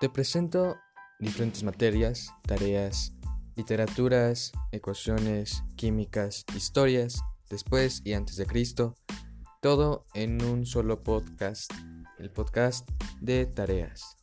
Te presento diferentes materias, tareas, literaturas, ecuaciones, químicas, historias, después y antes de Cristo, todo en un solo podcast, el podcast de tareas.